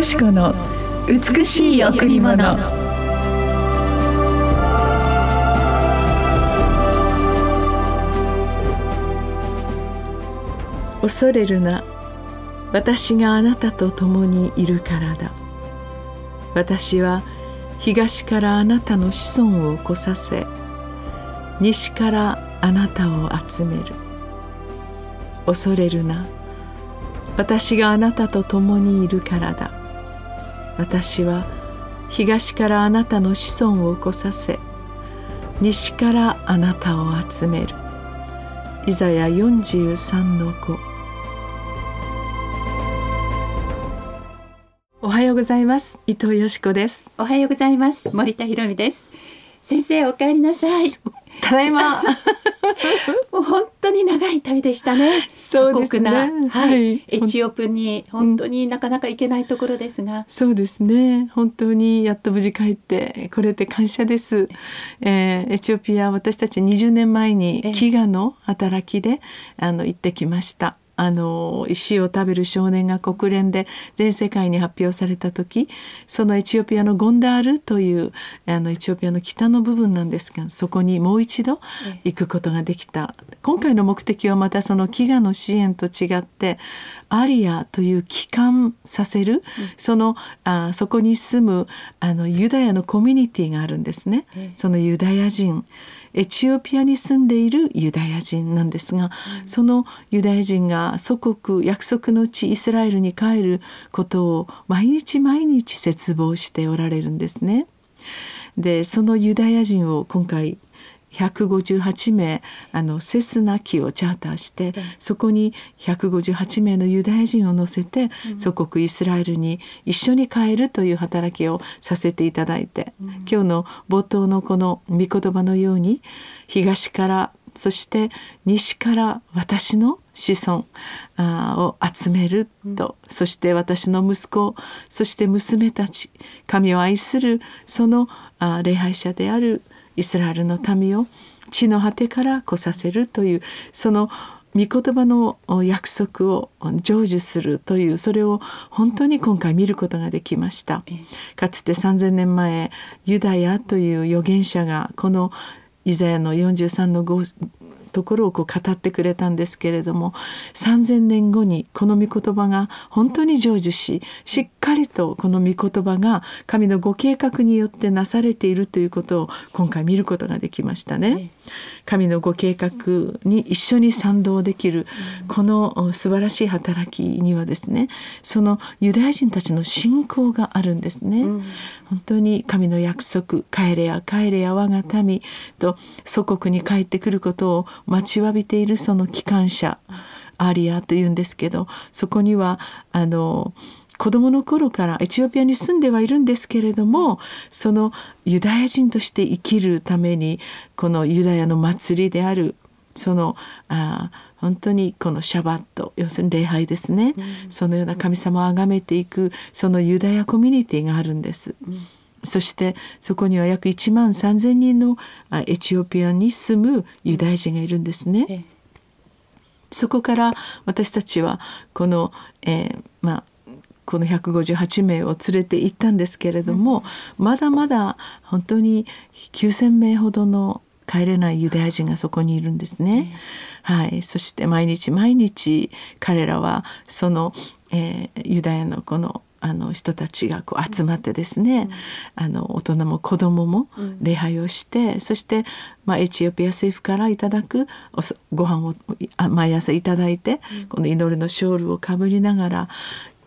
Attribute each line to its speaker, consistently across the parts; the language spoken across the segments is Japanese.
Speaker 1: よしこの美しい贈り物。恐れるな。私があなたと共にいるからだ。私は東からあなたの子孫を来させ西からあなたを集める。恐れるな。私があなたと共にいるからだ。私は東からあなたの子孫を起こさせ西からあなたを集める。イザヤ43の5おはようございます。伊藤よしこです。
Speaker 2: おはようございます。森田博美です。先生お帰りなさい
Speaker 1: ただいま
Speaker 2: もう本当に長い旅でしたね。
Speaker 1: そうですね。
Speaker 2: はい、エチオプに本当になかなか行けないところですが、うん、
Speaker 1: そうですね。本当にやっと無事帰ってこれで感謝です。えー、エチオピア私たち20年前に飢餓の働きで、あの行ってきました。あの石を食べる少年が国連で全世界に発表された時そのエチオピアのゴンダールというあのエチオピアの北の部分なんですがそこにもう一度行くことができた。今回の目的はまたその飢餓の支援と違ってアリアという帰還させる、そのあそこに住むあのユダヤのコミュニティがあるんですね。そのユダヤ人エチオピアに住んでいるユダヤ人なんですが、そのユダヤ人が祖国約束の地イスラエルに帰ることを毎日毎日切望しておられるんですね。でそのユダヤ人を今回158名あのセスナ機をチャーターして、そこに158名のユダヤ人を乗せて、うん、祖国イスラエルに一緒に帰るという働きをさせていただいて、うん、今日の冒頭のこの御言葉のように東からそして西から私の子孫を集めると、うん、そして私の息子そして娘たち神を愛するその礼拝者であるイスラエルの民を地の果てから来させるというその御言葉の約束を成就するというそれを本当に今回見ることができました。かつて3,000年前ユダヤという預言者がこのイザヤの43のところをこう語ってくれたんですけれども3,000年後にこの御言葉が本当に成就ししっかりとこの御言葉が神のご計画によってなされているということを今回見ることができましたね。神のご計画に一緒に賛同できるこの素晴らしい働きにはですねそのユダヤ人たちの信仰があるんですね。本当に神の約束帰れや帰れや我が民と祖国に帰ってくることを待ちわびているその機関車アリアというんですけどそこにはあの子供の頃からエチオピアに住んではいるんですけれどもそのユダヤ人として生きるためにこのユダヤの祭りであるそのあ本当にこのシャバット要するに礼拝ですね、うん、そのような神様を崇めていくそのユダヤコミュニティがあるんです。うん。そしてそこには約1万3,000人のエチオピアに住むユダヤ人がいるんですね。そこから私たちはこの、えー、まあこの158名を連れて行ったんですけれども、うん、まだまだ本当に9,000名ほどの帰れないユダヤ人がそこにいるんですね。うん、はい、そして毎日毎日彼らはその、えー、ユダヤのこのあの人たちがこう集まってですね、うん、あの大人も子供も礼拝をして、うん、そして、まあ、エチオピア政府からいただくご飯を毎朝いただいて、うん、この祈りのショールをかぶりながら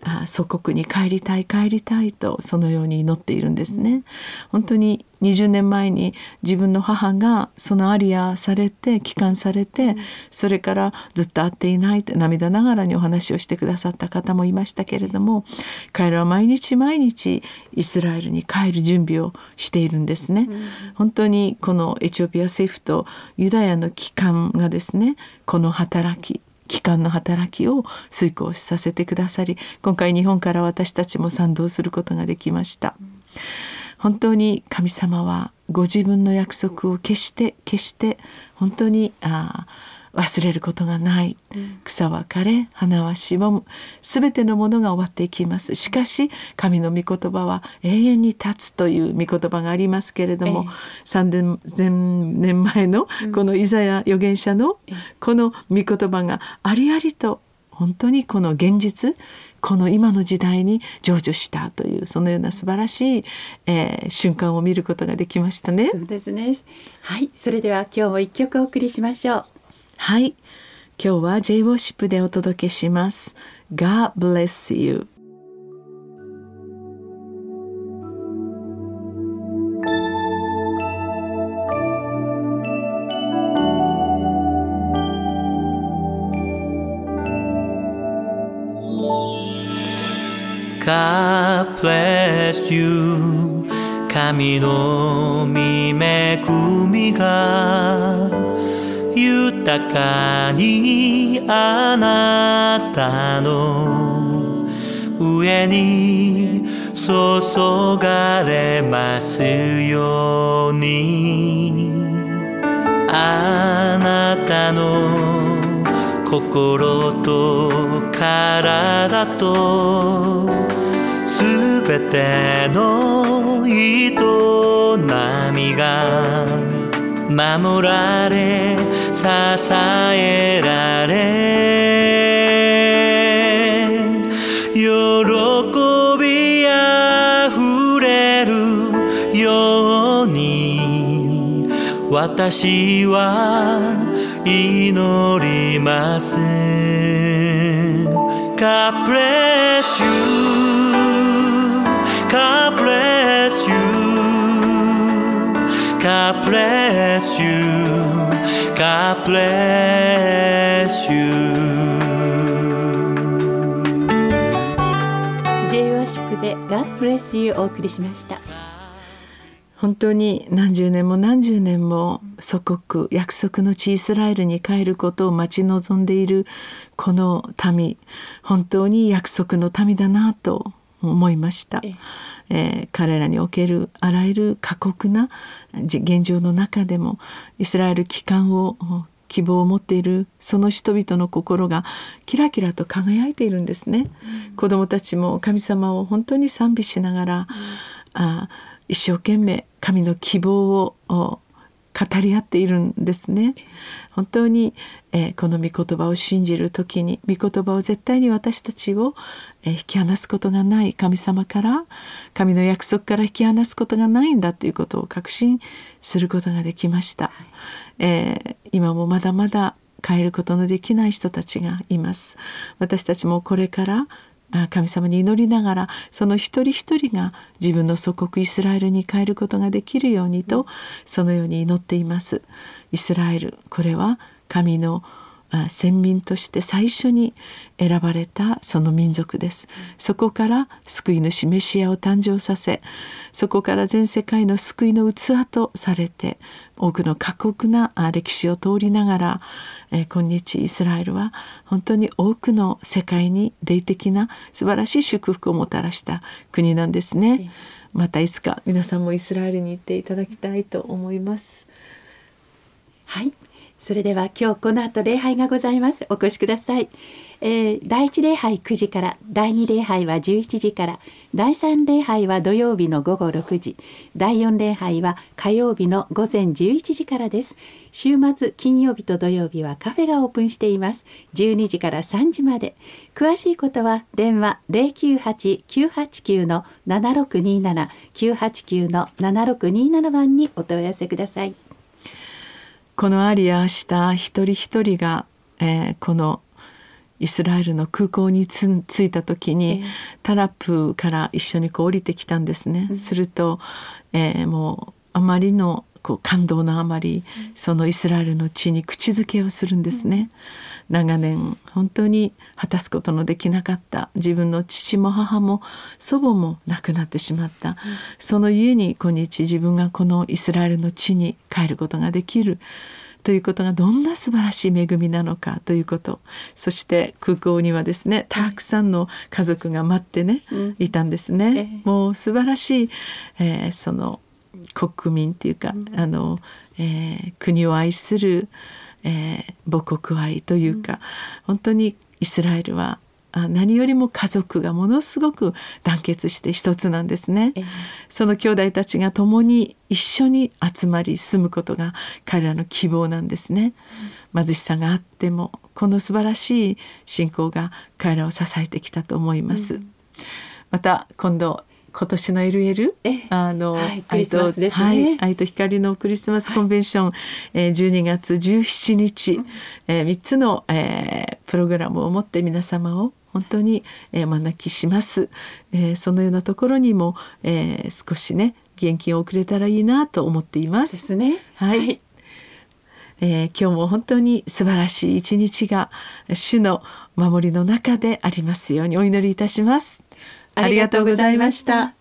Speaker 1: あ祖国に帰りたい帰りたいとそのように祈っているんですね。本当に20年前に自分の母がそのアリアされて帰還されてそれからずっと会っていないって涙ながらにお話をしてくださった方もいましたけれども彼らは毎日毎日イスラエルに帰る準備をしているんですね。本当にこのエチオピア政府とユダヤの機関がですねこの働き機関の働きを遂行させてくださり今回日本から私たちも賛同することができました。本当に神様はご自分の約束を決して決して本当にあ忘れることがない、草は枯れ花はしぼむ。全てのものが終わっていきます。しかし神の御言葉は永遠に立つという御言葉がありますけれども、えー、3000年前のこのイザヤ預言者のこの御言葉がありありと本当にこの現実この今の時代に成就したというそのような素晴らしい、えー、瞬間を見ることができましたね。
Speaker 2: そうですね。はい、それでは今日も一曲お送りしましょう。
Speaker 1: はい、今日は J ウォッシップでお届けします。God bless you。
Speaker 3: God bless you 神の見恵みが豊かにあなたの上に注がれますように。あなたの心と体とすべての営みが守られ支えられ。喜びあふれるように私は祈ります。God bless you. God bless you God bless you
Speaker 2: J ワシップで God bless you お送りしました
Speaker 1: 本当に何十年も何十年も祖国約束の地イスラエルに帰ることを待ち望んでいるこの民本当に約束の民だなと思いました、えー、彼らにおけるあらゆる過酷な現状の中でもイスラエル帰還を希望を持っているその人々の心がキラキラと輝いているんですね、うん、子供たちも神様を本当に賛美しながら、うん、あ一生懸命神の希望を語り合っているんですね。本当に、えー、この御言葉を信じる時に御言葉を絶対に私たちを、えー、引き離すことがない神様から神の約束から引き離すことがないんだということを確信することができました。えー、今もまだまだ変えることのできない人たちがいます。私たちもこれから神様に祈りながらその一人一人が自分の祖国イスラエルに帰ることができるようにとそのように祈っています。イスラエルこれは神の先民として最初に選ばれたその民族ですそこから救い主メシアを誕生させそこから全世界の救いの器とされて多くの過酷な歴史を通りながら、え今日イスラエルは本当に多くの世界に霊的な素晴らしい祝福をもたらした国なんですね。またいつか皆さんもイスラエルに行っていただきたいと思います。
Speaker 2: はいそれでは今日この後礼拝がございます。お越しください、えー、第一礼拝9時から第二礼拝は11時から第三礼拝は土曜日の午後6時第四礼拝は火曜日の午前11時からです。週末金曜日と土曜日はカフェがオープンしています。12時から3時まで。詳しいことは電話098-989の7627 989の7627番にお問い合わせください。
Speaker 1: このアリアした一人一人が、えー、このイスラエルの空港に着いた時に、えー、タラップから一緒にこう降りてきたんですね。うん、すると、えー、もうあまりのこう感動のあまり、そのイスラエルの地に口づけをするんですね。長年本当に果たすことのできなかった。自分の父も母も祖母も亡くなってしまった、うん、その家に今日自分がこのイスラエルの地に帰ることができる。ということがどんな素晴らしい恵みなのか。ということ。そして空港にはですねたくさんの家族が待ってね、うん、いたんですね、えー、もう素晴らしい、えー、その国民っていうか、うん、あの、えー、国を愛するえー母国愛というか、本当にイスラエルはあ何よりも家族がものすごく団結して一つなんですね。
Speaker 2: ええ
Speaker 1: その兄弟たちが共に一緒に集まり住むことが彼らの希望なんですね。貧しさがあってもこの素晴らしい信仰が彼らを支えてきたと思います。また今度今年の LL
Speaker 2: ええ。
Speaker 1: あの、
Speaker 2: はいクリスマスですね。
Speaker 1: はい、愛と光のクリスマスコンベンション、えー12月17日、えー3つの、えープログラムを持って皆様を本当に、えー、招きします、えーそのようなところにも、えー少しね元気を送れたらいいなと思っていま。
Speaker 2: ですすね
Speaker 1: はい。えー今日も本当に素晴らしい一日が主の守りの中でありますようにお祈りいたします。
Speaker 2: ありがとうございました。